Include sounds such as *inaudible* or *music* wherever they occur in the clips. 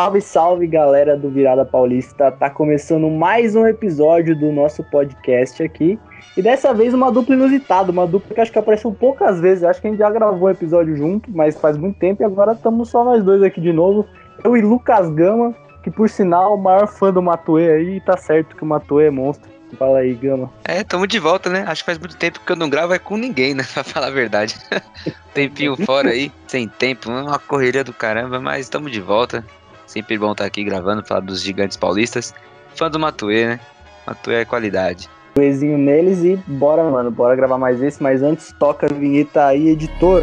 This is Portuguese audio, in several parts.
Salve, salve galera do Virada Paulista! Tá começando mais um episódio do nosso podcast aqui. E dessa vez uma dupla inusitada, uma dupla que acho que apareceu poucas vezes. Acho que a gente já gravou um episódio junto, mas faz muito tempo e agora estamos só nós dois aqui de novo. Eu e Lucas Gama, que por sinal, o maior fã do Matue aí, e tá certo que o Matue é monstro. Fala aí, Gama. É, tamo de volta, né? Acho que faz muito tempo que eu não gravo é com ninguém, né? *laughs* Pra falar a verdade. *laughs* Tempinho fora aí, sem tempo, uma correria do caramba, mas tamo de volta. Sempre bom estar aqui gravando, falar dos gigantes paulistas. Fã do Matue, né? Matue é qualidade. Beijinho neles e bora, mano. Bora gravar mais esse, mas antes toca a vinheta aí, editor.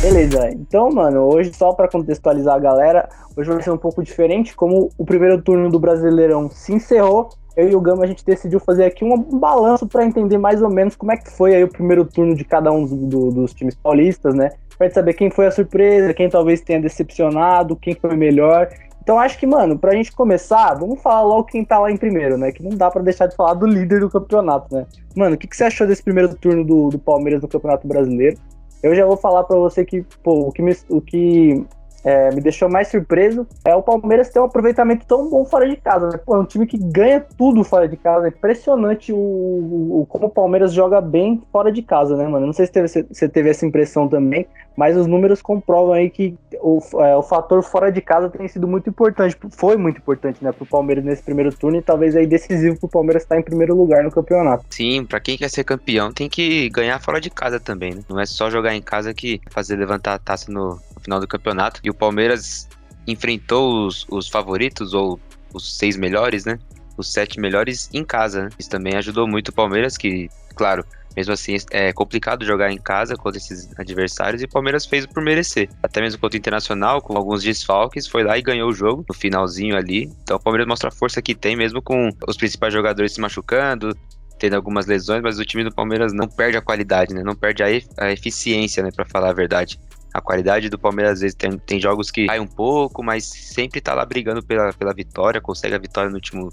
Beleza, então, mano, hoje só para contextualizar a galera, hoje vai ser um pouco diferente, como o primeiro turno do Brasileirão se encerrou, eu e o Gama a gente decidiu fazer aqui um balanço para entender mais ou menos como é que foi aí o primeiro turno de cada um do, dos times paulistas, né? Pra saber quem foi a surpresa, quem talvez tenha decepcionado, quem foi melhor. Então acho que, mano, pra gente começar, vamos falar logo quem tá lá em primeiro, né? Que não dá para deixar de falar do líder do campeonato, né? Mano, o que, que você achou desse primeiro turno do, do Palmeiras no Campeonato Brasileiro? Eu já vou falar para você que, pô, o que me, o que é, me deixou mais surpreso é o Palmeiras ter um aproveitamento tão bom fora de casa. Né? Pô, é um time que ganha tudo fora de casa. É impressionante o, o, como o Palmeiras joga bem fora de casa, né, mano? Não sei se teve, se teve essa impressão também, mas os números comprovam aí que o, é, o fator fora de casa tem sido muito importante. Foi muito importante, né, pro Palmeiras nesse primeiro turno e talvez aí decisivo pro Palmeiras estar em primeiro lugar no campeonato. Sim, para quem quer ser campeão tem que ganhar fora de casa também, né? Não é só jogar em casa que fazer levantar a taça no, no final do campeonato. E o Palmeiras enfrentou os, os favoritos, ou os seis melhores, né? Os sete melhores em casa. Né? Isso também ajudou muito o Palmeiras, que, claro, mesmo assim é complicado jogar em casa contra esses adversários e o Palmeiras fez por merecer. Até mesmo contra o Internacional, com alguns desfalques, foi lá e ganhou o jogo no finalzinho ali. Então o Palmeiras mostra a força que tem, mesmo com os principais jogadores se machucando, tendo algumas lesões, mas o time do Palmeiras não perde a qualidade, né? Não perde a, eficiência, né? Para falar a verdade. A qualidade do Palmeiras às vezes tem, tem jogos que cai um pouco, mas sempre tá lá brigando pela, pela vitória, consegue a vitória no último,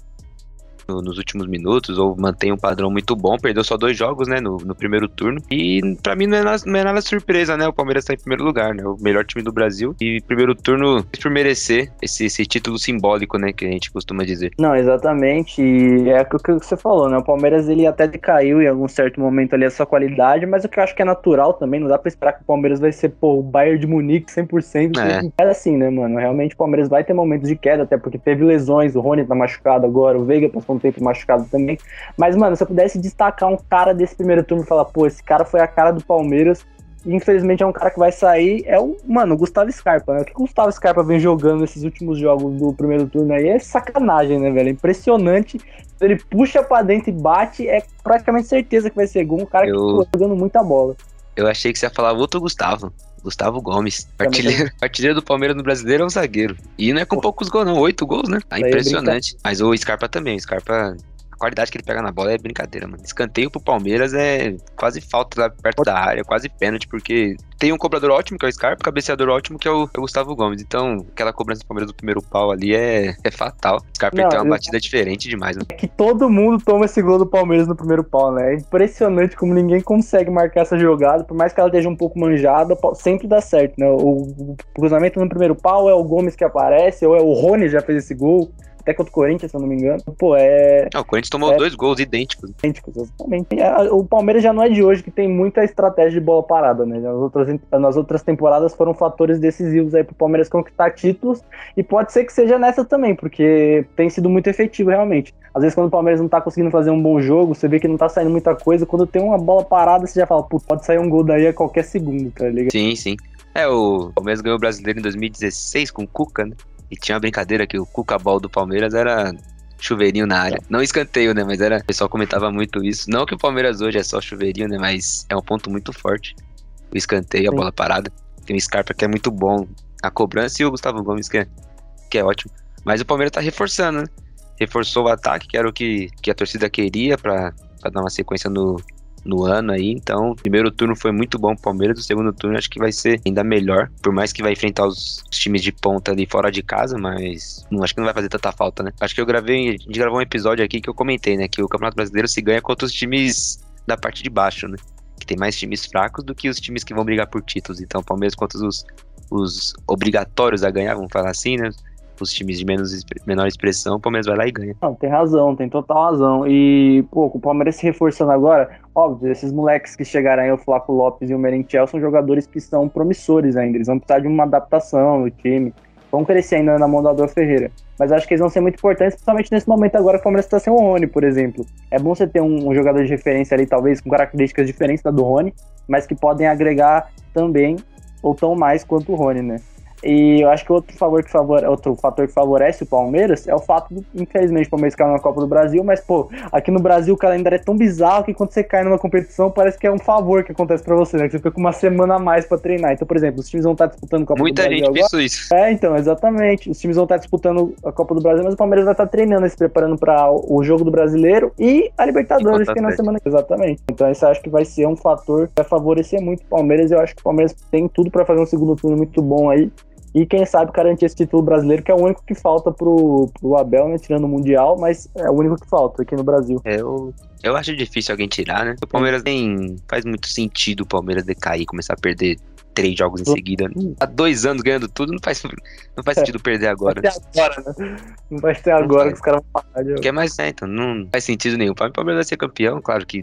no, nos últimos minutos, ou mantém um padrão muito bom. Perdeu só dois jogos, né, no, no primeiro turno. E para mim não é, nada, não é, nada surpresa, né? O Palmeiras tá em primeiro lugar, né? O melhor time do Brasil. E primeiro turno por merecer esse, esse título simbólico, né? Que a gente costuma dizer. Não, exatamente. E é o que você falou, né? O Palmeiras ele até decaiu em algum certo momento ali a sua qualidade, mas o que eu acho que é natural também, não dá pra esperar que o Palmeiras vai ser, pô, o Bayern de Munique 100%. É. é assim, né, mano? Realmente o Palmeiras vai ter momentos de queda, até porque teve lesões, o Rony tá machucado agora, o Veiga passou um tempo machucado também. Mas, mano, se eu pudesse destacar um cara desse primeiro turno e falar, pô, esse cara foi a cara do Palmeiras, e infelizmente é um cara que vai sair, é o, mano, o Gustavo Scarpa, né? O que o Gustavo Scarpa vem jogando nesses últimos jogos do primeiro turno aí é sacanagem, né, velho? É impressionante. Ele puxa pra dentro e bate, é praticamente certeza que vai ser gol. Um cara eu... que tá jogando muita bola. Eu achei que você ia falar outro Gustavo. Gustavo Gomes. Artilheiro, *laughs* artilheiro do Palmeiras no brasileiro é um zagueiro. E não é com poucos gols, não. Oito gols, né? Tá impressionante. Mas o Scarpa também. O Scarpa a qualidade que ele pega na bola é brincadeira, mano. Escanteio pro Palmeiras é quase falta lá perto da área, quase pênalti, porque tem um cobrador ótimo, que é o Scarpa, cabeceador ótimo, que é o, é o, Gustavo Gomes. Então, aquela cobrança do Palmeiras do primeiro pau ali é, é fatal. O Scarpa Não, tem uma eu... batida diferente demais, né? É que todo mundo toma esse gol do Palmeiras no primeiro pau, né? É impressionante como ninguém consegue marcar essa jogada, por mais que ela esteja um pouco manjada, sempre dá certo, né? O, o cruzamento no primeiro pau é o Gomes que aparece, ou é o Rony já fez esse gol até contra o Corinthians, se eu não me engano. Pô, é. Não, o Corinthians tomou é, dois gols idênticos. Idênticos, exatamente. É, o Palmeiras já não é de hoje que tem muita estratégia de bola parada, né? Nas outras, nas outras temporadas foram fatores decisivos aí pro Palmeiras conquistar títulos. E pode ser que seja nessa também, porque tem sido muito efetivo realmente. Às vezes, quando o Palmeiras não tá conseguindo fazer um bom jogo, você vê que não tá saindo muita coisa. Quando tem uma bola parada, você já fala, pô, pode sair um gol daí a qualquer segundo, tá ligado? Sim, sim. É, o Palmeiras ganhou o brasileiro em 2016 com o Cuca, né? E tinha uma brincadeira que o Cuca Ball do Palmeiras era chuveirinho na área. Não escanteio, né? Mas era. O pessoal comentava muito isso. Não que o Palmeiras hoje é só chuveirinho, né? Mas é um ponto muito forte. O escanteio, a bola parada. Tem o Scarpa que é muito bom. A cobrança e o Gustavo Gomes que é, que é ótimo. Mas o Palmeiras tá reforçando, né? Reforçou o ataque, que era o que, que a torcida queria para dar uma sequência no, no ano aí. Então, o primeiro turno foi muito bom pro Palmeiras, o segundo turno acho que vai ser ainda melhor. Por mais que vai enfrentar os times de ponta ali fora de casa, mas não acho que não vai fazer tanta falta, né? Acho que eu gravei, a gente gravou um episódio aqui que eu comentei, né, que o Campeonato Brasileiro se ganha contra os times da parte de baixo, né? que tem mais times fracos do que os times que vão brigar por títulos. Então, o Palmeiras contra os, os obrigatórios a ganhar, vamos falar assim, né? Os times de menos, menor expressão, o Palmeiras vai lá e ganha. Não, tem razão, tem total razão. E, pô, o Palmeiras se reforçando agora, óbvio, esses moleques que chegaram aí, o Flaco Lopes e o Merentiel, são jogadores que são promissores ainda. Eles vão precisar de uma adaptação no time. Vão crescer ainda na mão do Abel Ferreira. Mas acho que eles vão ser muito importantes, principalmente nesse momento agora que o Palmeiras está sem o Rony, por exemplo. É bom você ter um, um jogador de referência ali, talvez com características diferentes da do Rony, mas que podem agregar também ou tão mais quanto o Rony, né? E eu acho que outro, favor que outro fator que favorece o Palmeiras é o fato, do, infelizmente, o Palmeiras caiu na Copa do Brasil, mas, pô, aqui no Brasil o calendário é tão bizarro que quando você cai numa competição parece que é um favor que acontece pra você, né? Que você fica com uma semana a mais pra treinar. Então, por exemplo, os times vão estar disputando a Copa Muita do Brasil. Muita gente agora. pensou isso. É, então, exatamente. Os times vão estar disputando a Copa do Brasil, mas o Palmeiras vai estar treinando, se preparando para o jogo do brasileiro e a Libertadores, que é na semana. Exatamente. Então, isso eu acho que vai ser um fator que vai favorecer muito o Palmeiras. Eu acho que o Palmeiras tem tudo para fazer um segundo turno muito bom aí e quem sabe garantir esse título brasileiro, que é o único que falta pro, pro Abel, né? Tirando o Mundial, mas é o único que falta aqui no Brasil. É, eu, eu acho difícil alguém tirar, né? O Palmeiras nem faz muito sentido o Palmeiras decair, começar a perder três jogos em seguida. Há dois anos ganhando tudo, não faz, não faz sentido perder agora. Vai ser agora, né? Não vai ser agora que os caras vão parar de Quer mais, né? Então não faz sentido nenhum. O Palmeiras vai ser campeão, claro que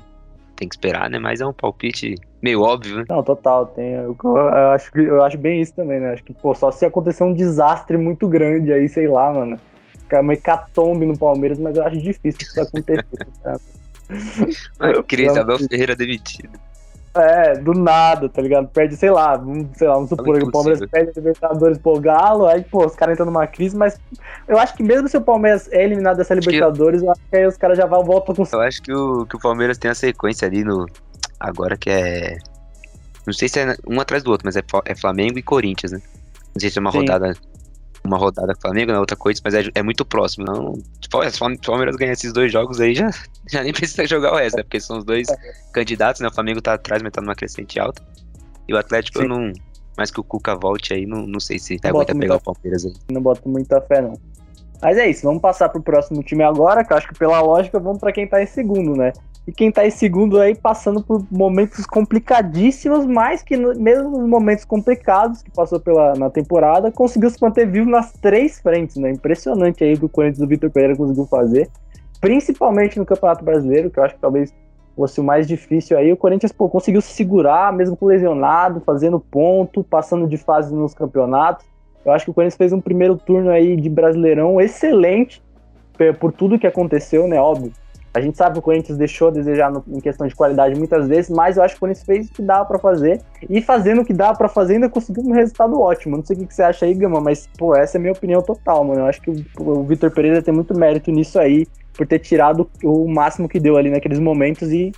tem que esperar, né? Mas é um palpite meio óbvio, né? Não, total. Tem, eu, eu, acho, eu acho bem isso também, né? Acho que, pô, só se acontecer um desastre muito grande aí, sei lá, mano. Ficar uma hecatombe no Palmeiras, mas eu acho difícil isso acontecer. *laughs* Mano, Cris, Abel Ferreira demitido. É, do nada, tá ligado? Perde, sei lá, vamos, sei lá, vamos supor que o Palmeiras perde a Libertadores pro Galo, aí, pô, os caras entram numa crise, mas eu acho que mesmo se o Palmeiras é eliminado dessa Libertadores, que... eu acho que aí os caras já vão, voltam com... Eu acho que o, que o Palmeiras tem a sequência ali no... Agora que é... Não sei se é um atrás do outro, mas é, é Flamengo e Corinthians, né? Não sei se é uma Sim. rodada uma rodada Flamengo, na outra coisa, mas é, é, muito próximo. Não, tipo, se o Palmeiras ganhar esses dois jogos aí, já, *laughs* já nem precisa jogar o resto, né? Porque são os dois candidatos, né? O Flamengo tá atrás, mas tá numa crescente alta. E o Atlético, Sim. eu não. Mais que o Cuca volte aí, não, não sei se não aguenta pegar muita, o Palmeiras aí. Não boto muita fé, não. Mas é isso, vamos passar pro próximo time agora, que eu acho que pela lógica vamos para quem tá em segundo, né? E quem tá em segundo aí passando por momentos complicadíssimos, mas que mesmo nos momentos complicados que passou pela, na temporada, conseguiu se manter vivo nas três frentes, né? Impressionante aí o que o Corinthians do Vitor Pereira conseguiu fazer, principalmente no Campeonato Brasileiro, que eu acho que talvez fosse o mais difícil aí. O Corinthians pô, conseguiu se segurar, mesmo com lesionado, fazendo ponto, passando de fase nos campeonatos. Eu acho que o Corinthians fez um primeiro turno aí de Brasileirão excelente por tudo que aconteceu, né? Óbvio. A gente sabe que o Corinthians deixou a desejar no, em questão de qualidade muitas vezes, mas eu acho que o Corinthians fez o que dava para fazer. E fazendo o que dava para fazer, ainda conseguiu um resultado ótimo. Não sei o que, que você acha aí, Gama, mas, pô, essa é a minha opinião total, mano. Eu acho que o, o Vitor Pereira tem muito mérito nisso aí, por ter tirado o máximo que deu ali naqueles momentos e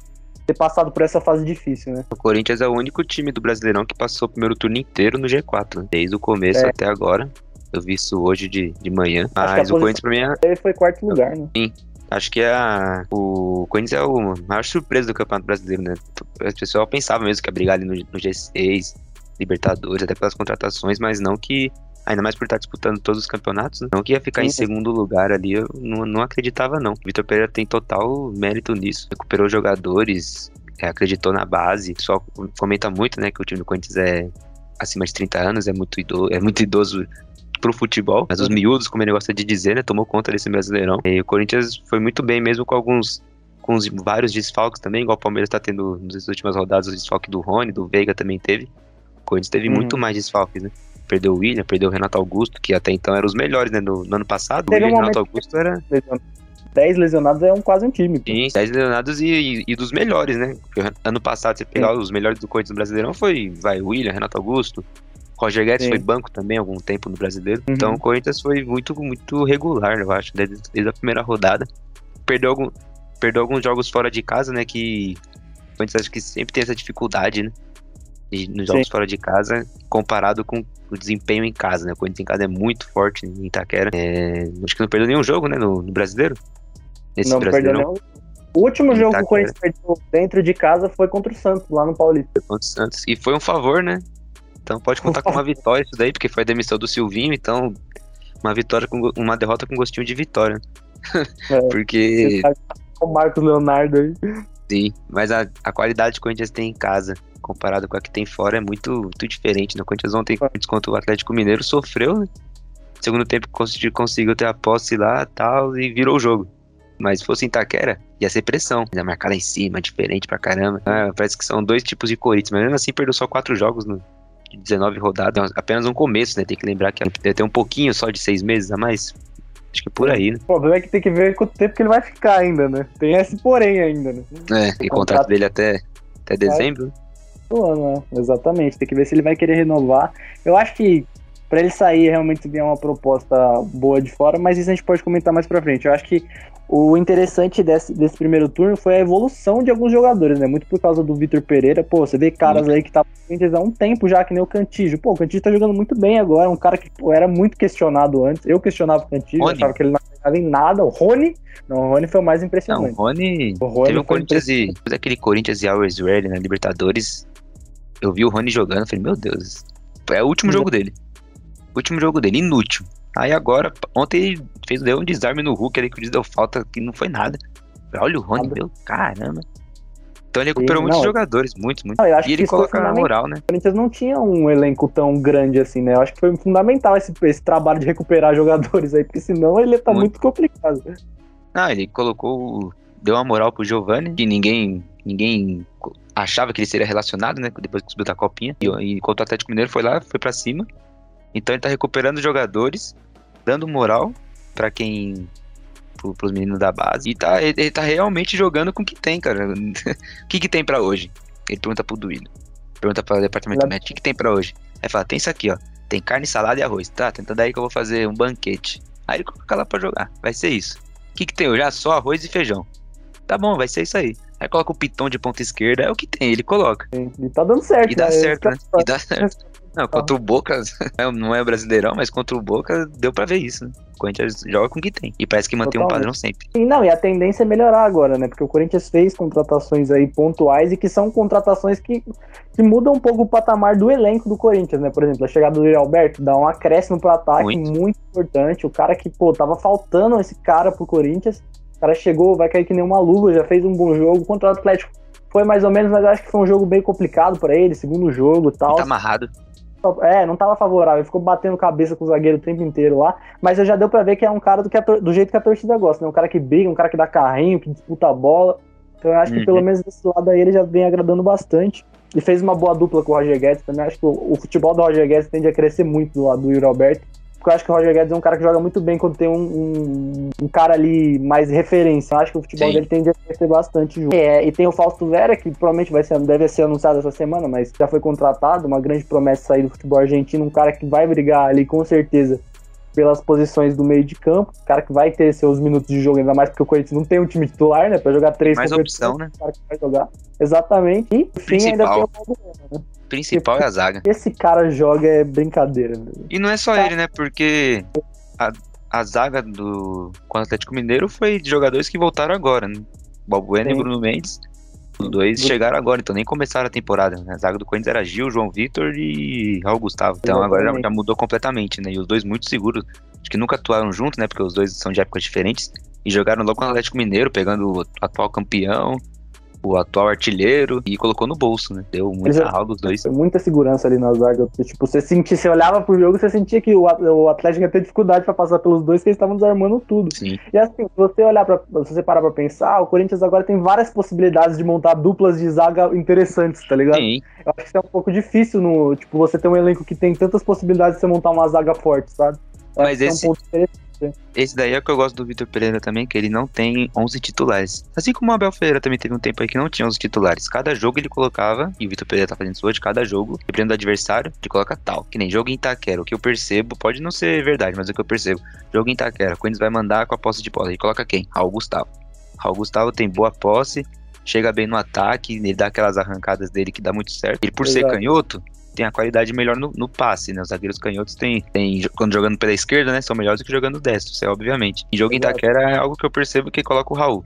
ter passado por essa fase difícil, né? O Corinthians é o único time do Brasileirão que passou o primeiro turno inteiro no G4, né? desde o começo é. até agora. Eu vi isso hoje de, de manhã. Mas o Corinthians pra mim é... Ele foi quarto lugar, né? Sim. Acho que a, o Corinthians é o maior surpresa do Campeonato Brasileiro, né? O pessoal pensava mesmo que ia brigar ali no, no G6, Libertadores, até pelas contratações, mas não que ainda mais por estar disputando todos os campeonatos, né? não que ia ficar Sim. em segundo lugar ali, eu não, não acreditava não. O Vitor Pereira tem total mérito nisso, recuperou jogadores, é, acreditou na base, só comenta muito, né, que o time do Corinthians é acima de 30 anos, é muito idoso, é muito idoso pro futebol, mas os miúdos, como ele gosta de dizer, né, tomou conta desse Brasileirão. E o Corinthians foi muito bem mesmo com alguns com os, vários desfalques também, igual o Palmeiras tá tendo nas últimas rodadas o desfalque do Rony, do Veiga também teve. O Corinthians teve uhum. muito mais desfalques, né? Perdeu o William, perdeu o Renato Augusto, que até então eram os melhores, né? No, no ano passado, teve o um Renato Augusto era. 10 lesionados é um, quase um time. Pô. Sim, 10 lesionados e, e, e, dos melhores, né? Porque ano passado, você pegar Sim. os melhores do Corinthians Brasileirão, foi vai, William, Renato Augusto, Roger Guedes Sim. foi banco também algum tempo no brasileiro. Uhum. Então o Corinthians foi muito, muito regular, eu acho, desde, desde a primeira rodada. Perdeu, algum, perdeu alguns jogos fora de casa, né? Que o Corinthians acho que sempre tem essa dificuldade, né? E nos jogos Sim. fora de casa, comparado com o desempenho em casa, né? O Corinthians em casa é muito forte em Itaquera. É, acho que não perdeu nenhum jogo, né? No, no brasileiro. Nesse não perdeu nenhum. O último jogo que o Corinthians perdeu dentro de casa foi contra o Santos, lá no Paulista. Contra o Santos. E foi um favor, né? Então pode contar com uma *laughs* vitória isso daí, porque foi a demissão do Silvinho, então uma vitória com uma derrota com gostinho de vitória. *laughs* É, porque o Marcos Leonardo aí. Sim, mas a, a qualidade que o Corinthians tem em casa, comparado com a que tem fora, é muito, muito diferente. Né? O Corinthians ontem, contra o Atlético Mineiro, sofreu, né? Segundo tempo conseguiu, conseguiu ter a posse lá tal, e virou o jogo. Mas se fosse em Itaquera, ia ser pressão. Ia marcar lá em cima, diferente pra caramba. Ah, parece que são dois tipos de Corinthians, mas mesmo assim perdeu só quatro jogos no, de 19 rodadas. Apenas um começo, né? Tem que lembrar que deve ter um pouquinho só de seis meses a mais. Acho que é por aí, né? O problema é que tem que ver quanto tempo que ele vai ficar ainda, né? Tem esse porém ainda, né? É, tem o contrato dele até, até dezembro. É, ano, né? Exatamente. Tem que ver se ele vai querer renovar. Eu acho que para ele sair realmente vier uma proposta boa de fora, mas isso a gente pode comentar mais pra frente. Eu acho que o interessante desse, desse primeiro turno foi a evolução de alguns jogadores, né? Muito por causa do Vitor Pereira. Pô, você vê caras aí que tá há um tempo já, que nem o Cantígio. Pô, o Cantígio tá jogando muito bem agora. Um cara que pô, era muito questionado antes. Eu questionava o Cantígio, achava que ele não jogava em nada. O Rony, não, o Rony foi o mais impressionante. Não, o Rony, o Rony teve um Corinthians e, aquele Corinthians e Always Ready na Libertadores. Eu vi o Rony jogando, falei, meu Deus, é o último jogo dele. Último jogo dele, inútil. Aí agora, ontem ele fez, deu um desarme no Hulk ali que deu falta, que não foi nada. Olha o Rony, meu, caramba. Então ele recuperou Sim, muitos jogadores, muitos, muitos. Não, e ele coloca a moral, né? O Corinthians não tinha um elenco tão grande assim, né? Eu acho que foi fundamental esse, esse trabalho de recuperar *laughs* jogadores aí, porque senão ele tá muito, muito complicado. Ah, ele colocou. Deu uma moral pro Giovanni, que ninguém. ninguém achava que ele seria relacionado, né? Depois que subiu da copinha. E, enquanto o Atlético Mineiro foi lá, foi para cima. Então ele tá recuperando jogadores, dando moral para quem pro, pros meninos da base. E tá, ele, ele tá realmente jogando com o que tem, cara. *laughs* o que que tem para hoje? Ele pergunta pro Duílio. Pergunta para o departamento médico, o que, que tem para hoje? Aí fala, tem isso aqui, ó. Tem carne, salada e arroz. Tá, tentando aí que eu vou fazer um banquete. Aí ele coloca lá pra jogar. Vai ser isso. O que, que tem hoje? Ah, só arroz e feijão. Tá bom, vai ser isso aí. Aí coloca o pitão de ponta esquerda, é o que tem, ele coloca. E tá dando certo, E dá né? certo, né? E dá certo. Não, contra o Boca, *laughs* não é brasileirão, mas contra o Boca deu pra ver isso, né? O Corinthians joga com o que tem. E parece que mantém Totalmente. um padrão sempre. Sim, não, e a tendência é melhorar agora, né? Porque o Corinthians fez contratações aí pontuais e que são contratações que, que mudam um pouco o patamar do elenco do Corinthians, né? Por exemplo, a chegada do Yuri Alberto dá um acréscimo pro ataque muito. muito importante. O cara que, pô, tava faltando esse cara pro Corinthians. O cara chegou, vai cair que nem uma luva, já fez um bom jogo contra o Atlético. Foi mais ou menos, mas acho que foi um jogo bem complicado para ele, segundo jogo e tal. Tá amarrado. É, não tava favorável, ficou batendo cabeça com o zagueiro o tempo inteiro lá, mas já deu pra ver que é um cara do, que do jeito que a torcida gosta, né? Um cara que briga, um cara que dá carrinho, que disputa a bola. Então eu acho uhum. que pelo menos desse lado aí ele já vem agradando bastante. E fez uma boa dupla com o Roger Guedes também. Acho que o, o futebol do Roger Guedes tende a crescer muito do lado do Yuri Alberto porque eu acho que o Roger Guedes é um cara que joga muito bem quando tem um, um, um cara ali mais referência. Eu acho que o futebol Sim. dele tende a crescer bastante junto. É, e tem o Fausto Vera, que provavelmente vai ser, deve ser anunciado essa semana, mas já foi contratado, uma grande promessa sair do futebol argentino, um cara que vai brigar ali com certeza pelas posições do meio de campo, cara que vai ter seus minutos de jogo, ainda mais porque o Corinthians não tem um time titular, né, pra jogar três Mais opção, né? cara que vai jogar. Exatamente. E, enfim, ainda tem o Paulo né? principal é a zaga. Esse cara joga é brincadeira. Né? E não é só tá. ele, né? Porque a, a zaga do com o Atlético Mineiro foi de jogadores que voltaram agora, né? Balbuena e Bruno Mendes. Os dois chegaram agora, então nem começaram a temporada. Né? A zaga do Corinthians era Gil, João Vitor e Raul Gustavo. Então Exatamente. agora já, já, mudou completamente, né? E os dois muito seguros. Acho que nunca atuaram juntos, né? Porque os dois são de épocas diferentes. E jogaram logo com o Atlético Mineiro, pegando o atual campeão o atual artilheiro, e colocou no bolso, né? Deu muita raiva dos dois. Muita segurança ali na zaga. Tipo, você sentia, você olhava pro jogo, você sentia que o, o Atlético ia ter dificuldade para passar pelos dois, que eles estavam desarmando tudo. Sim. E assim, se você olhar para se você parar pra pensar, o Corinthians agora tem várias possibilidades de montar duplas de zaga interessantes, tá ligado? Sim. Eu acho que isso é um pouco difícil no, tipo, você ter um elenco que tem tantas possibilidades de você montar uma zaga forte, sabe? Eu Mas esse, é um ponto interessante. Esse daí é o que eu gosto do Vitor Pereira também, que ele não tem 11 titulares. Assim como o Abel Ferreira também teve um tempo aí que não tinha 11 titulares. Cada jogo ele colocava, e o Vitor Pereira tá fazendo isso hoje, cada jogo, dependendo do adversário, ele coloca tal. Que nem jogo em Itaquera. O que eu percebo, pode não ser verdade, mas é o que eu percebo. Jogo em Itaquera, Corinthians vai mandar com a posse de bola. Ele coloca quem? Raul Gustavo. Raul Gustavo tem boa posse, chega bem no ataque, ele dá aquelas arrancadas dele que dá muito certo. Ele, por Exato. ser canhoto, tem a qualidade melhor no, no passe, né? Os zagueiros canhotos têm, têm, quando jogando pela esquerda, né? São melhores do que jogando destro, isso é obviamente. Em jogo em Itaquera é algo que eu percebo que coloca o Raul,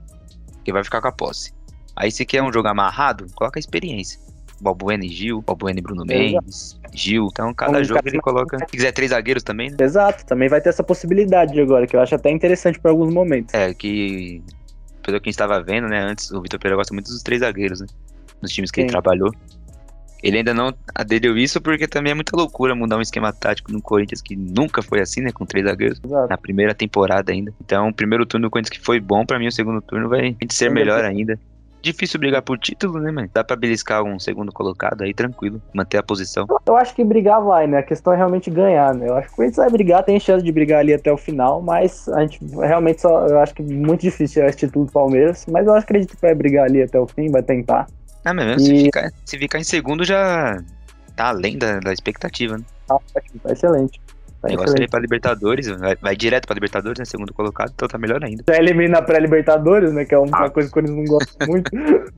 que vai ficar com a posse. Aí se quer um jogo amarrado, coloca a experiência. Balbuena e Gil, Balbuena e Bruno Mendes, Gil. Então, cada jogo ele coloca. Se quiser três zagueiros também, né? Exato, também vai ter essa possibilidade agora, que eu acho até interessante para alguns momentos. É, que pelo que a gente estava vendo, né, antes, o Vitor Pereira gosta muito dos três zagueiros, né? Nos times que Sim. ele trabalhou. Ele ainda não aderiu isso porque também é muita loucura mudar um esquema tático no Corinthians que nunca foi assim, né? Com três zagueiros. Exato. Na primeira temporada ainda. Então, o primeiro turno do Corinthians que foi bom, pra mim o segundo turno vai ser melhor ainda. Difícil brigar por título, né, mano? Dá pra beliscar um segundo colocado aí, tranquilo. Manter a posição. Eu acho que brigar vai, né? A questão é realmente ganhar, né? Eu acho que o Corinthians vai brigar, tem chance de brigar ali até o final, mas a gente realmente só. Eu acho que é muito difícil tirar esse título do Palmeiras, mas eu acredito que vai brigar ali até o fim, vai tentar. Ah, mas mesmo se, E- ficar, se ficar em segundo já tá além da, da expectativa, né? Tá tá excelente. Tá O negócio excelente. pra Libertadores, vai, vai direto pra Libertadores, né? Segundo colocado, então tá melhor ainda. Já elimina a pré-Libertadores, né? Que é uma Ah. coisa que Corinthians não gosta muito. *laughs*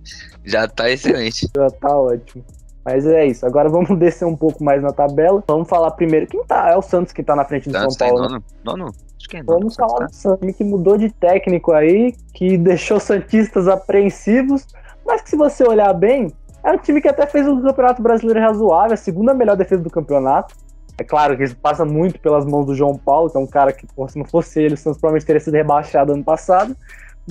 Já tá excelente. Já tá ótimo. Mas é isso. Agora vamos *laughs* descer um pouco mais na tabela. Vamos falar primeiro. Quem tá? É o Santos que tá na frente do Santos São tá Paulo. né? nono? Nono? Acho que é nono. Vamos falar tá. do Santos, que mudou de técnico aí, que *laughs* deixou Santistas apreensivos, mas que se você olhar bem, é um time que até fez um campeonato brasileiro razoável, a segunda melhor defesa do campeonato. É claro que isso passa muito pelas mãos do João Paulo, que é um cara que, pô, se não fosse ele, o Santos provavelmente teria sido rebaixado ano passado.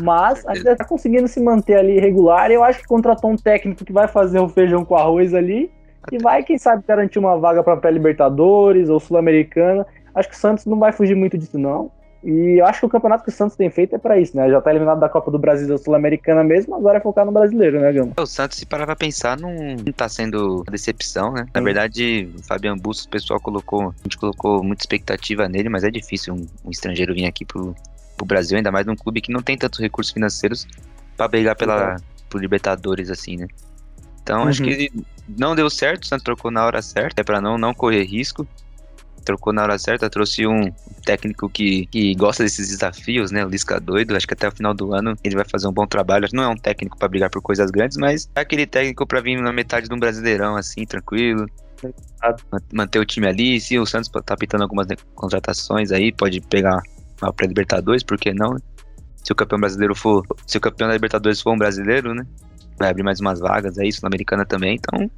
Mas ainda tá conseguindo se manter ali regular. E eu acho que contratou um técnico que vai fazer o feijão com arroz ali. E vai, quem sabe, garantir uma vaga para pré-Libertadores ou Sul-Americana. Acho que o Santos não vai fugir muito disso, não. E eu acho que o campeonato que o Santos tem feito é pra isso, né? Já tá eliminado da Copa do Brasil da Sul-Americana mesmo, agora é focar no brasileiro, né, Gama? O Santos, se parar pra pensar, não, não tá sendo uma decepção, né? Na Sim. verdade, o Fabian Bustos, o pessoal colocou, a gente colocou muita expectativa nele, mas é difícil um, um estrangeiro vir aqui pro, pro Brasil, ainda mais num clube que não tem tantos recursos financeiros pra brigar pela, por Libertadores, assim, né? Então, acho Uhum. que ele não deu certo, o Santos trocou na hora certa, é pra não, não correr risco. Trocou na hora certa, trouxe um técnico que, que gosta desses desafios, né? O Lisca doido. Acho que até o final do ano ele vai fazer um bom trabalho. Não é um técnico pra brigar por coisas grandes, mas é aquele técnico pra vir na metade de um brasileirão, assim, tranquilo. Ma- Manter o time ali. Se o Santos tá pintando algumas contratações aí, pode pegar uma pré-Libertadores, por que não? Se o campeão brasileiro for. Se o campeão da Libertadores for um brasileiro, né? Vai abrir mais umas vagas aí, Sul-Americana também. Então,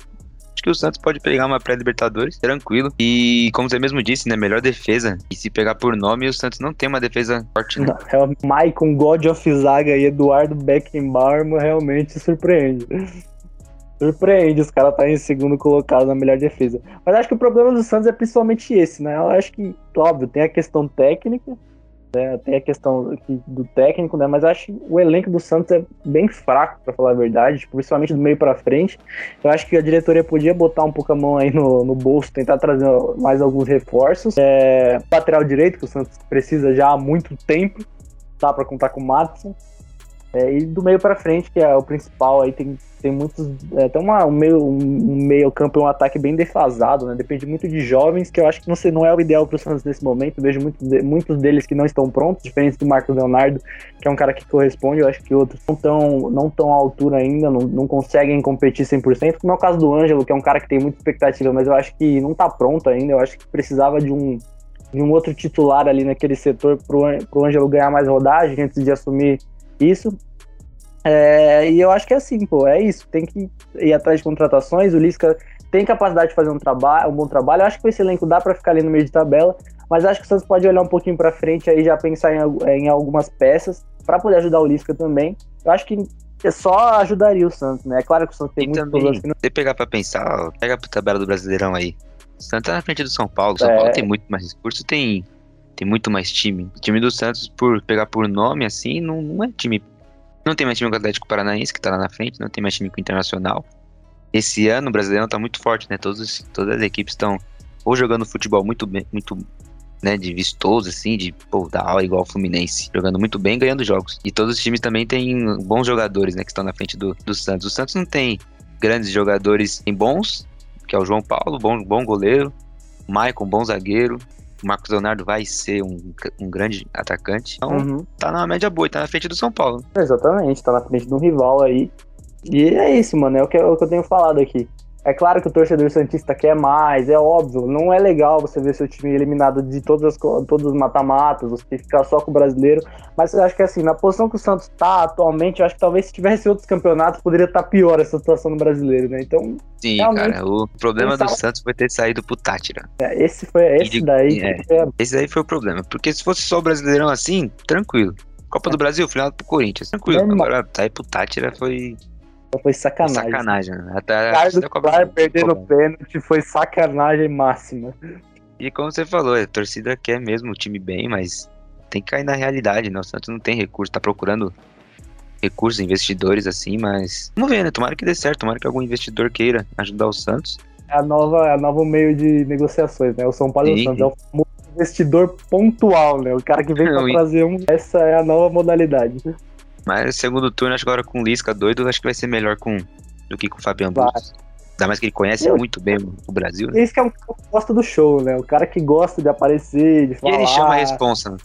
acho que o Santos pode pegar uma pré-Libertadores, tranquilo. E como você mesmo disse, né? Melhor defesa. E se pegar por nome, o Santos não tem uma defesa forte, né? É o Maicon God of Zaga e Eduardo Beckenbauer realmente surpreende. Surpreende os caras estarem em segundo colocado na melhor defesa. Mas acho que o problema do Santos é principalmente esse, né? Eu acho que, óbvio, tem a questão técnica, né? tem a questão do técnico, né? Mas acho que o elenco do Santos é bem fraco, pra falar a verdade, tipo, principalmente do meio pra frente. Eu acho que a diretoria podia botar um pouco a mão aí no, no bolso, tentar trazer mais alguns reforços. É, lateral direito, que o Santos precisa já há muito tempo, dá pra contar com o Matson. É, e do meio pra frente, que é o principal, aí tem, tem muitos. É, tem uma, um, meio, um meio campo e um ataque bem defasado, né? Depende muito de jovens, que eu acho que não, sei, não é o ideal pro Santos nesse momento. Eu vejo muito de- muitos deles que não estão prontos, diferente do Marcos Leonardo, que é um cara que corresponde. Eu acho que outros não estão não tão à altura ainda, não, não conseguem competir 100%, como é o caso do Ângelo, que é um cara que tem muita expectativa, mas eu acho que não tá pronto ainda. Eu acho que precisava de um, de um outro titular ali naquele setor Ân- pro Ângelo ganhar mais rodagem antes de assumir isso. É, e eu acho que é assim, pô, é isso. Tem que ir atrás de contratações. O Lisca tem capacidade de fazer um, trabalho, um bom trabalho. Eu acho que com esse elenco dá pra ficar ali no meio de tabela, mas acho que o Santos pode olhar um pouquinho pra frente aí já pensar em, em algumas peças pra poder ajudar o Lisca também. Eu acho que só ajudaria o Santos, né? É claro que o Santos tem E muitos também, problemas que não se pegar pra pensar, pega pro tabela do Brasileirão aí. O Santos tá na frente do São Paulo. O São É. Paulo tem muito mais recurso, tem, tem muito mais time. O time do Santos, por pegar por nome, assim, não, não é time. Não tem mais time com o Atlético Paranaense, que tá lá na frente, não tem mais time com o Internacional. Esse ano o Brasileirão tá muito forte, né? Todos, todas as equipes estão ou jogando futebol muito bem, muito né, de vistoso, assim, de pô, da aula igual o Fluminense, jogando muito bem, ganhando jogos. E todos os times também têm bons jogadores, né, que estão na frente do, do Santos. O Santos não tem grandes jogadores em bons, que é o João Paulo, bom, bom goleiro, Maicon, bom zagueiro, o Marcos Leonardo vai ser um, um grande atacante. Então, Uhum. tá na média boa, e tá na frente do São Paulo. Exatamente, tá na frente de um rival aí. E é isso, mano, é o que, é o que eu tenho falado aqui. É claro que o torcedor Santista quer mais, é óbvio. Não é legal você ver seu time eliminado de todas as, todos os mata-matas, você ficar só com o brasileiro. Mas eu acho que assim, na posição que o Santos tá atualmente, eu acho que talvez se tivesse outros campeonatos, poderia estar pior essa situação no brasileiro, né? Então, Sim, cara, o problema do Santos foi ter saído pro Tátira. é, esse foi esse de- daí é. Esse aí foi o problema. Porque se fosse só o Brasileirão assim, tranquilo. Copa do Brasil, final pro Corinthians. Tranquilo. Agora tá aí pro Tátira foi Foi sacanagem. sacanagem, né? Até Carlos da Copa Clar do- perdendo Copa. pênalti foi sacanagem máxima. E como você falou, a torcida quer mesmo o time bem, mas tem que cair na realidade, né? O Santos não tem recurso, tá procurando recursos, investidores assim, mas vamos ver, né? Tomara que dê certo, tomara que algum investidor queira ajudar o Santos. É a nova, é a nova meio de negociações, né? O São Paulo e o. Santos é o famoso investidor pontual, né? O cara que vem *laughs* e- trazer um. Essa é a nova modalidade. Mas segundo turno, acho que agora com o Lisca doido, acho que vai ser melhor com do que com o Fabiano Vai. Bustos. Ainda mais que ele conhece Eu- muito bem o- Brasil, né? Esse que é o que gosta do show, né? O cara que gosta de aparecer, de E falar. ele chama a responsa. né?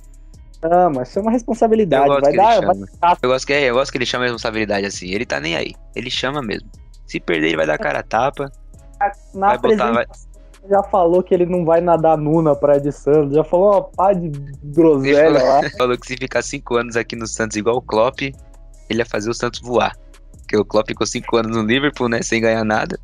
É uma Eu responsabilidade. gosto Vai dar, vai chama. Eu gosto que, é, eu gosto que ele chama a responsabilidade assim. Ele tá nem aí. Ele chama mesmo. Se perder, ele vai dar cara a tapa. Na Vai botar- apresentação já falou que ele não vai nadar nu na Praia de Santos, já falou uma pá de groselha lá. *laughs* Falou que se ficar cinco anos aqui no Santos igual o Klopp, ele ia fazer o Santos voar. Porque o Klopp ficou cinco anos no Liverpool, né? Sem ganhar nada.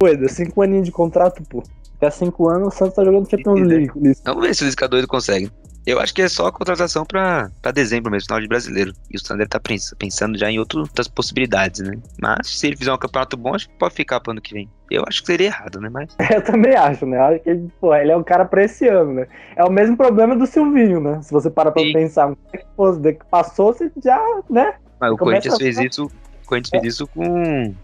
Coisa, cinco aninhos de contrato, pô. Até cinco anos o Santos tá jogando Champions. League. Vamos ver se o Lisca doido consegue. Eu acho que é só a contratação pra, pra dezembro mesmo, final de brasileiro. E o Sander tá pens- pensando já em outras possibilidades, né? Mas se ele fizer um campeonato bom, acho que pode ficar pro ano que vem. Eu acho que seria errado, né? Mas. *laughs* Eu também acho, né? Acho que ele, pô, ele é um cara pra esse ano, né? É o mesmo problema do Silvinho, né? Se você para pra Sim. pensar, pô, que passou, você já, né? Mas o Corinthians a- fez isso. O Corinthians fez isso com.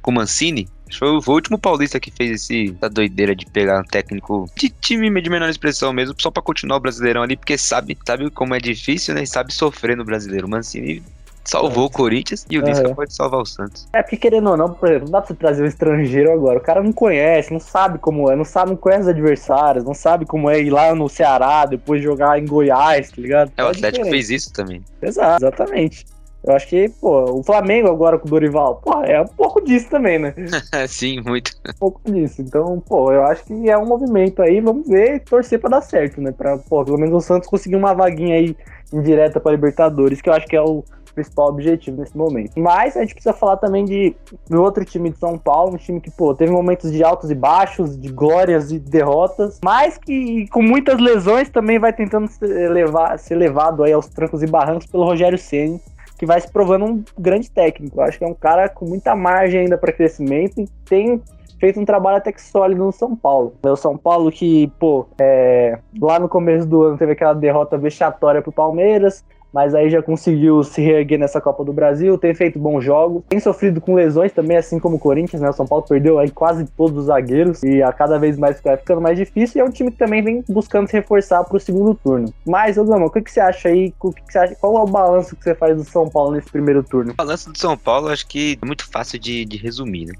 Com o Mancini. Foi, o último paulista que fez esse, essa doideira de pegar um técnico de time de menor expressão mesmo, só pra continuar o brasileirão ali, porque sabe, sabe como é difícil, né? E sabe sofrer no brasileiro. Mancini salvou o Corinthians e o Lisca Aham. pode salvar o Santos. É porque querendo ou não, por exemplo, não dá pra você trazer um estrangeiro agora. O cara não conhece, não sabe como é, não sabe, não conhece os adversários, não sabe como é ir lá no Ceará, depois jogar em Goiás, tá ligado? É, o Atlético diferente. fez isso também. Exato, exatamente. Eu acho que, pô, o Flamengo agora com o Dorival, pô, é um pouco disso também, né? *laughs* Sim, muito. Um pouco disso. Então, pô, eu acho que é um movimento aí, vamos ver torcer pra dar certo, né? Pra, pô, pelo menos o Santos conseguir uma vaguinha aí indireta pra Libertadores, que eu acho que é o principal objetivo nesse momento. Mas a gente precisa falar também de do outro time de São Paulo, um time que, pô, teve momentos de altos e baixos, de glórias e derrotas, mas que com muitas lesões também vai tentando ser, levar, ser levado aí aos trancos e barrancos pelo Rogério Ceni que vai se provando um grande técnico. Eu acho que é um cara com muita margem ainda para crescimento e tem feito um trabalho até que sólido no São Paulo. É o São Paulo que, pô, é, lá no começo do ano teve aquela derrota vexatória pro Palmeiras, mas aí já conseguiu se reerguer nessa Copa do Brasil, tem feito bons jogos, tem sofrido com lesões também, assim como o Corinthians, né? O São Paulo perdeu aí quase todos os zagueiros e a cada vez mais vai ficando mais difícil e é um time que também vem buscando se reforçar pro segundo turno. Mas, ô Gama, o que, que você acha aí? O que, que você acha? Qual é o balanço que você faz do São Paulo nesse primeiro turno? O balanço do São Paulo, acho que é muito fácil de, de resumir, né?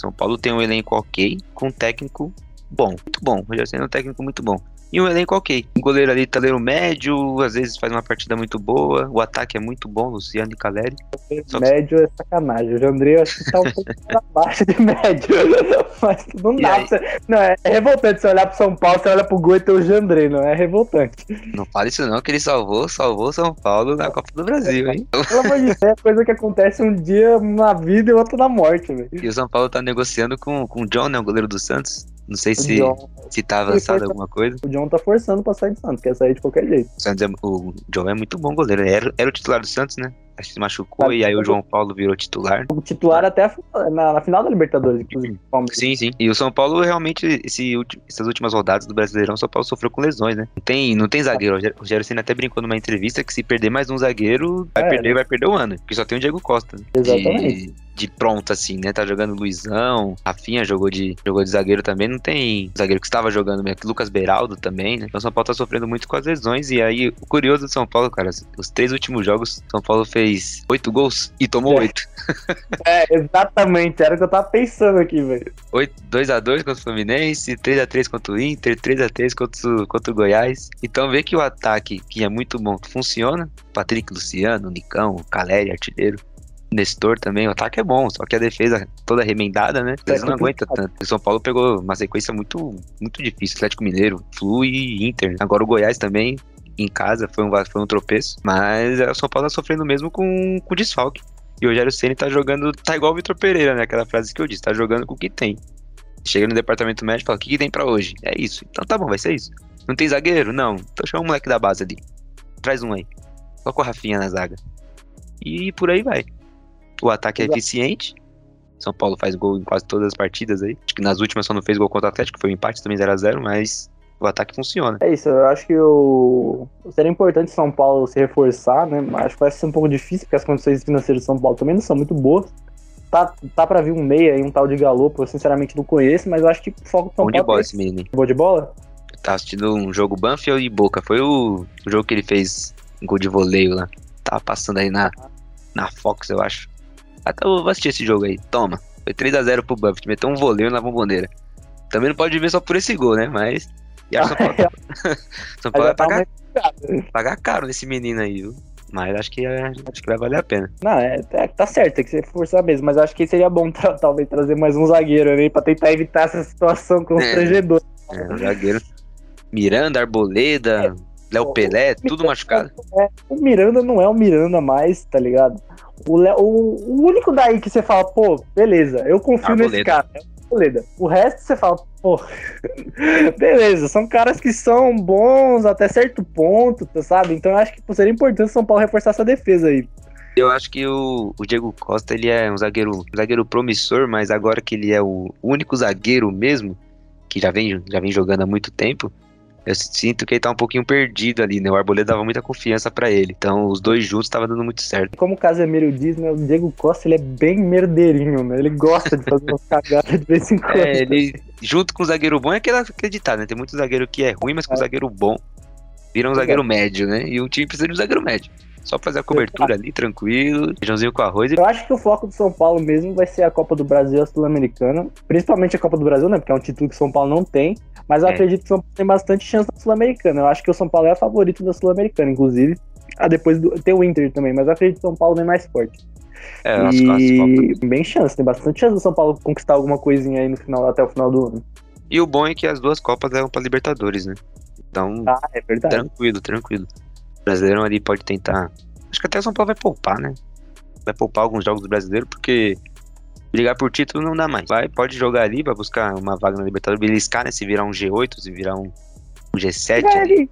São Paulo tem um elenco ok, com um técnico bom, muito bom. O Rogério Ceni é um técnico muito bom. E um elenco ok. O goleiro ali, taleiro médio, às vezes faz uma partida muito boa. O ataque é muito bom, Luciano e Caleri. Só que- Médio é sacanagem. O Jandrei eu acho que tá um pouco pra baixo de médio. *laughs* Mas não E dá aí? pra você. Não, é, é revoltante você olhar pro São Paulo, você olha pro gol e tem o Jandrei, não é revoltante. Não fala isso não, que ele salvou, salvou o São Paulo na Copa do Brasil, hein? *laughs* Pelo amor de Deus, é coisa que acontece um dia na vida e outro na morte, velho. E o São Paulo tá negociando com, com o John, né? O goleiro do Santos. Não sei se, John, se tá avançado alguma coisa. o John tá forçando pra sair do Santos, quer sair de qualquer jeito. O, Santos é- o John é muito bom goleiro. Era, era o titular do Santos, né? Acho que se machucou e aí o João Paulo virou titular. O titular até a- na, na final da Libertadores, inclusive. Sim, sim. E o São Paulo realmente, esse, essas últimas rodadas do Brasileirão, o São Paulo sofreu com lesões, né? Não tem, não tem zagueiro. O Rogério- O Rogério Senna até brincou numa entrevista que se perder mais um zagueiro, vai É, perder, vai perder o ano. Porque só tem o Diego Costa. né? Exatamente. De, de pronto, assim, né? Tá jogando Luizão, Rafinha jogou de, jogou de zagueiro também. Não tem zagueiro que estava jogando mesmo. Lucas Beraldo também, né? Então o São Paulo tá sofrendo muito com as lesões. E aí, o curioso do São Paulo, cara, os três últimos jogos, São Paulo fez oito gols e tomou É. oito. *laughs* É, exatamente. Era o que eu tava pensando aqui, velho. 2x2 contra o Fluminense, 3x3 contra o Inter, 3x3 contra, o- contra o Goiás. Então vê que o ataque, que é muito bom, funciona. Patrick Luciano, Nicão, Caleri, artilheiro. Nestor também, o ataque é bom, só que a defesa toda remendada, né? Eles não aguenta complicado. tanto. O São Paulo pegou uma sequência muito, muito difícil. Atlético Mineiro, Flu e Inter. Agora o Goiás também, em casa, foi um, foi um tropeço. Mas o São Paulo tá sofrendo mesmo com, com desfalque. E o Rogério Ceni tá jogando, tá igual o Vitor Pereira, né? Aquela frase que eu disse, tá jogando com o que tem. Chega no departamento médico e fala, o que, que tem pra hoje? É isso. Então tá bom, vai ser isso. Não tem zagueiro? Não. Então chama o moleque da base ali. Traz um aí. Coloca o Rafinha na zaga. E por aí vai. O ataque é eficiente. São Paulo faz gol em quase todas as partidas aí. Acho que nas últimas só não fez gol contra o Atlético, foi um empate também 0x0, mas o ataque funciona. É isso, eu acho que o... seria importante São Paulo se reforçar, né? Mas acho que vai ser um pouco difícil, porque as condições financeiras de São Paulo também não são muito boas. Tá, tá pra vir um meia e um tal de Galopo, eu sinceramente não conheço, mas eu acho que o foco do São Bom de Paulo bola é esse menino. Boa de bola? Tava assistindo um jogo Banfield e Boca. Foi o, o jogo que ele fez um gol de voleio lá. Tava passando aí na, na Fox, eu acho. Até eu vou assistir esse jogo aí. Toma. Foi 3x0 pro Banfield. Meteu um voleio na bomboneira. Também não pode ver só por esse gol, né? Mas. E São Paulo, São Paulo vai Aí *laughs* *laughs* pagar, uma- pagar caro nesse menino aí, viu? Mas acho que, é- acho que vai valer a pena. Não, é, é- tá certo, tem que se forçar mesmo, mas acho que seria bom tra- talvez trazer mais um zagueiro ali pra tentar evitar essa situação constrangedora. É, o zagueiro. Miranda, Arboleda, Léo o- Pelé, tudo machucado. É, o Miranda não é o Miranda mais, tá ligado? O, Le- o, o único daí que você fala, pô, beleza, eu confio nesse Arboleda. cara. É o Arboleda. O resto você fala, pô, *laughs* beleza, são caras que são bons até certo ponto, tá, sabe? Então eu acho que seria importante o São Paulo reforçar essa defesa aí. Eu acho que o, o Diego Costa ele é um zagueiro, um zagueiro promissor, mas agora que ele é o único zagueiro mesmo, que já vem, já vem jogando há muito tempo, eu sinto que ele tá um pouquinho perdido ali, né? O Arboleda dava muita confiança pra ele. Então os dois juntos tava dando muito certo. Como o Casemiro diz, né, o Diego Costa ele é bem merdeirinho, né? Ele gosta de fazer umas *laughs* cagadas de vez em quando. É, ele junto com o zagueiro bom é aquele acreditar, né? Tem muito zagueiro que é ruim, mas com o zagueiro bom vira um zagueiro médio, né? E o time precisa de um zagueiro médio. Só fazer a cobertura ali, tranquilo, feijãozinho com arroz e Eu acho que o foco do São Paulo mesmo vai ser a Copa do Brasil e a Sul-Americana. Principalmente a Copa do Brasil, né? Porque é um título que o São Paulo não tem. Mas eu É. acredito que o São Paulo tem bastante chance na Sul-Americana. Eu acho que o São Paulo é a favorito da Sul-Americana, inclusive. Ah, depois do, tem o Inter também, mas eu acredito que o São Paulo vem mais forte. é, e bem chance, tem bastante chance do São Paulo conquistar alguma coisinha aí no final, até o final do ano. E o bom é que as duas Copas levam pra Libertadores, né? Então, Ah, é verdade. Tranquilo, tranquilo. O brasileirão ali pode tentar. Acho que até o São Paulo vai poupar, né? Vai poupar alguns jogos do brasileiro, porque brigar por título não dá mais. Vai, pode jogar ali, vai buscar uma vaga na Libertadores, beliscar, né? Se virar um G8, se virar um, um G7 É, ali. ele-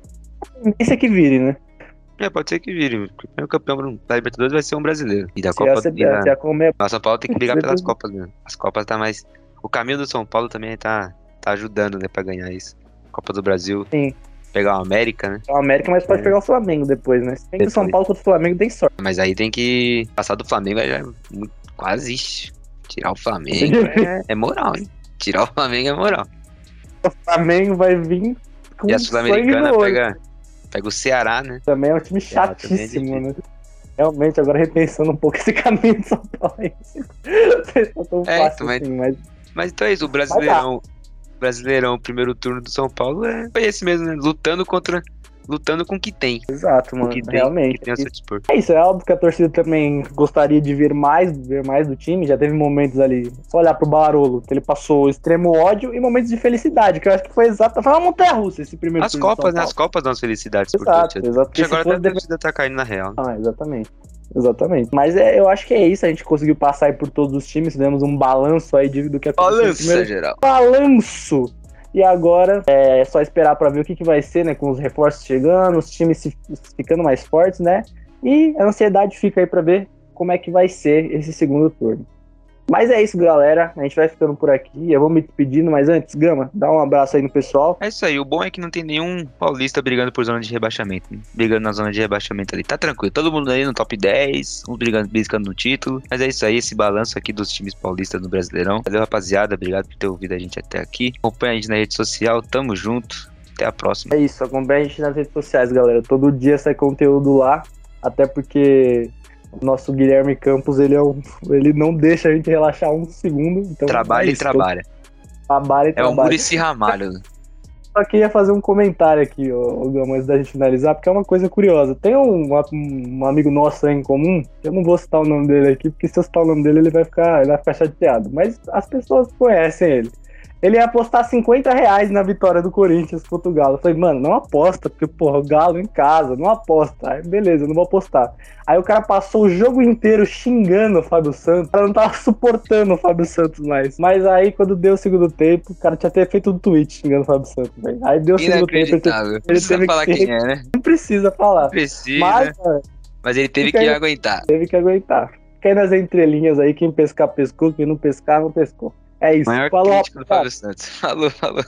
Esse aqui vire, né? É, pode ser que vire. O primeiro campeão da Libertadores vai ser um brasileiro. E da Se Copa. se e da- se a Mas São Paulo tem que brigar *laughs* pelas Copas, né? As Copas tá mais. O caminho do São Paulo também tá, tá ajudando, né, pra ganhar isso. Copa do Brasil. Sim. Pegar o América, né? é o América, mas pode É. pegar o Flamengo depois, né? Se bem que o São. Paulo contra o Flamengo tem sorte. Mas aí tem que passar do Flamengo, já é quase tirar o Flamengo é, é moral, hein? Tirar o Flamengo é moral. O Flamengo vai vir com E a Sul-Americana pega, pega o Ceará, né? Também é um time é chatíssimo, né? Realmente, agora repensando um pouco esse *laughs* caminho de São Paulo. Não sei se é tão É, fácil então, mas- assim, mas Mas então é isso, o Brasileirão, Brasileirão, o primeiro turno do São Paulo é, foi esse mesmo, né? Lutando contra. Lutando com o que tem. exato, mano. que tem, realmente. que. É isso, é óbvio que a torcida também gostaria de ver mais, ver mais do time. Já teve momentos ali, só olhar pro Barolo, que ele passou extremo ódio e momentos de felicidade, que eu acho que foi exato. Foi uma montanha russa esse primeiro As Copas, né? As. Copas dão felicidades Exato, exato. Porque se agora até a torcida tá caindo na real. Ah, exatamente. Exatamente. Mas é, eu acho que é isso. A gente conseguiu passar aí por todos os times, fizemos um balanço aí de, do que aconteceu. no Balança, primeiro geral. balanço. E agora é só esperar pra ver o que, que vai ser, né? Com os reforços chegando, os times se- ficando mais fortes, né? E a ansiedade fica aí pra ver como é que vai ser esse segundo turno. Mas é isso, galera. A gente vai ficando por aqui. Eu vou me despedindo, mas antes, Gama, dá um abraço aí no pessoal. É isso aí, o bom é que não tem nenhum paulista brigando por zona de rebaixamento. né? Brigando na zona de rebaixamento ali. Tá tranquilo, todo mundo aí no top 10, uns brigando, brigando no título. Mas é isso aí, esse balanço aqui dos times paulistas no Brasileirão. Valeu, rapaziada, obrigado por ter ouvido a gente até aqui. Acompanha a gente na rede social, tamo junto. Até a próxima. É isso, acompanha a gente nas redes sociais, galera. Todo dia sai conteúdo lá, até porque o nosso Guilherme Campos, ele, é um, ele não deixa a gente relaxar um segundo. Então Trabalha é e isso, trabalha. Trabalha e É o trabalha. Murici Ramalho. *laughs* Só queria fazer um comentário aqui, ô, ô, Gama, antes da gente finalizar, porque é uma coisa curiosa. Tem um, um amigo nosso aí em comum, eu não vou citar o nome dele aqui, porque se eu citar o nome dele, ele vai ficar, ele vai ficar chateado. Mas as pessoas conhecem ele ele ia apostar 50 reais na vitória do Corinthians contra o Galo. Eu falei, mano, não aposta, porque, porra, o Galo em casa, não aposta. Aí, beleza, não vou apostar. Aí o cara passou o jogo inteiro xingando o Fábio Santos. O cara não tava *laughs* suportando o Fábio Santos mais. Mas aí, quando deu o segundo tempo, o cara tinha até feito um tweet xingando o Fábio Santos. Aí deu o segundo tempo. Ele, precisa teve falar que... quem é, né? *laughs* Não precisa falar. Não precisa. Mas, Mas ele teve que, que aguentar. Teve que aguentar. Fiquei nas entrelinhas aí, quem pescar pescou, quem não pescar não pescou. É isso. Maior falou. *laughs* Falou, falou.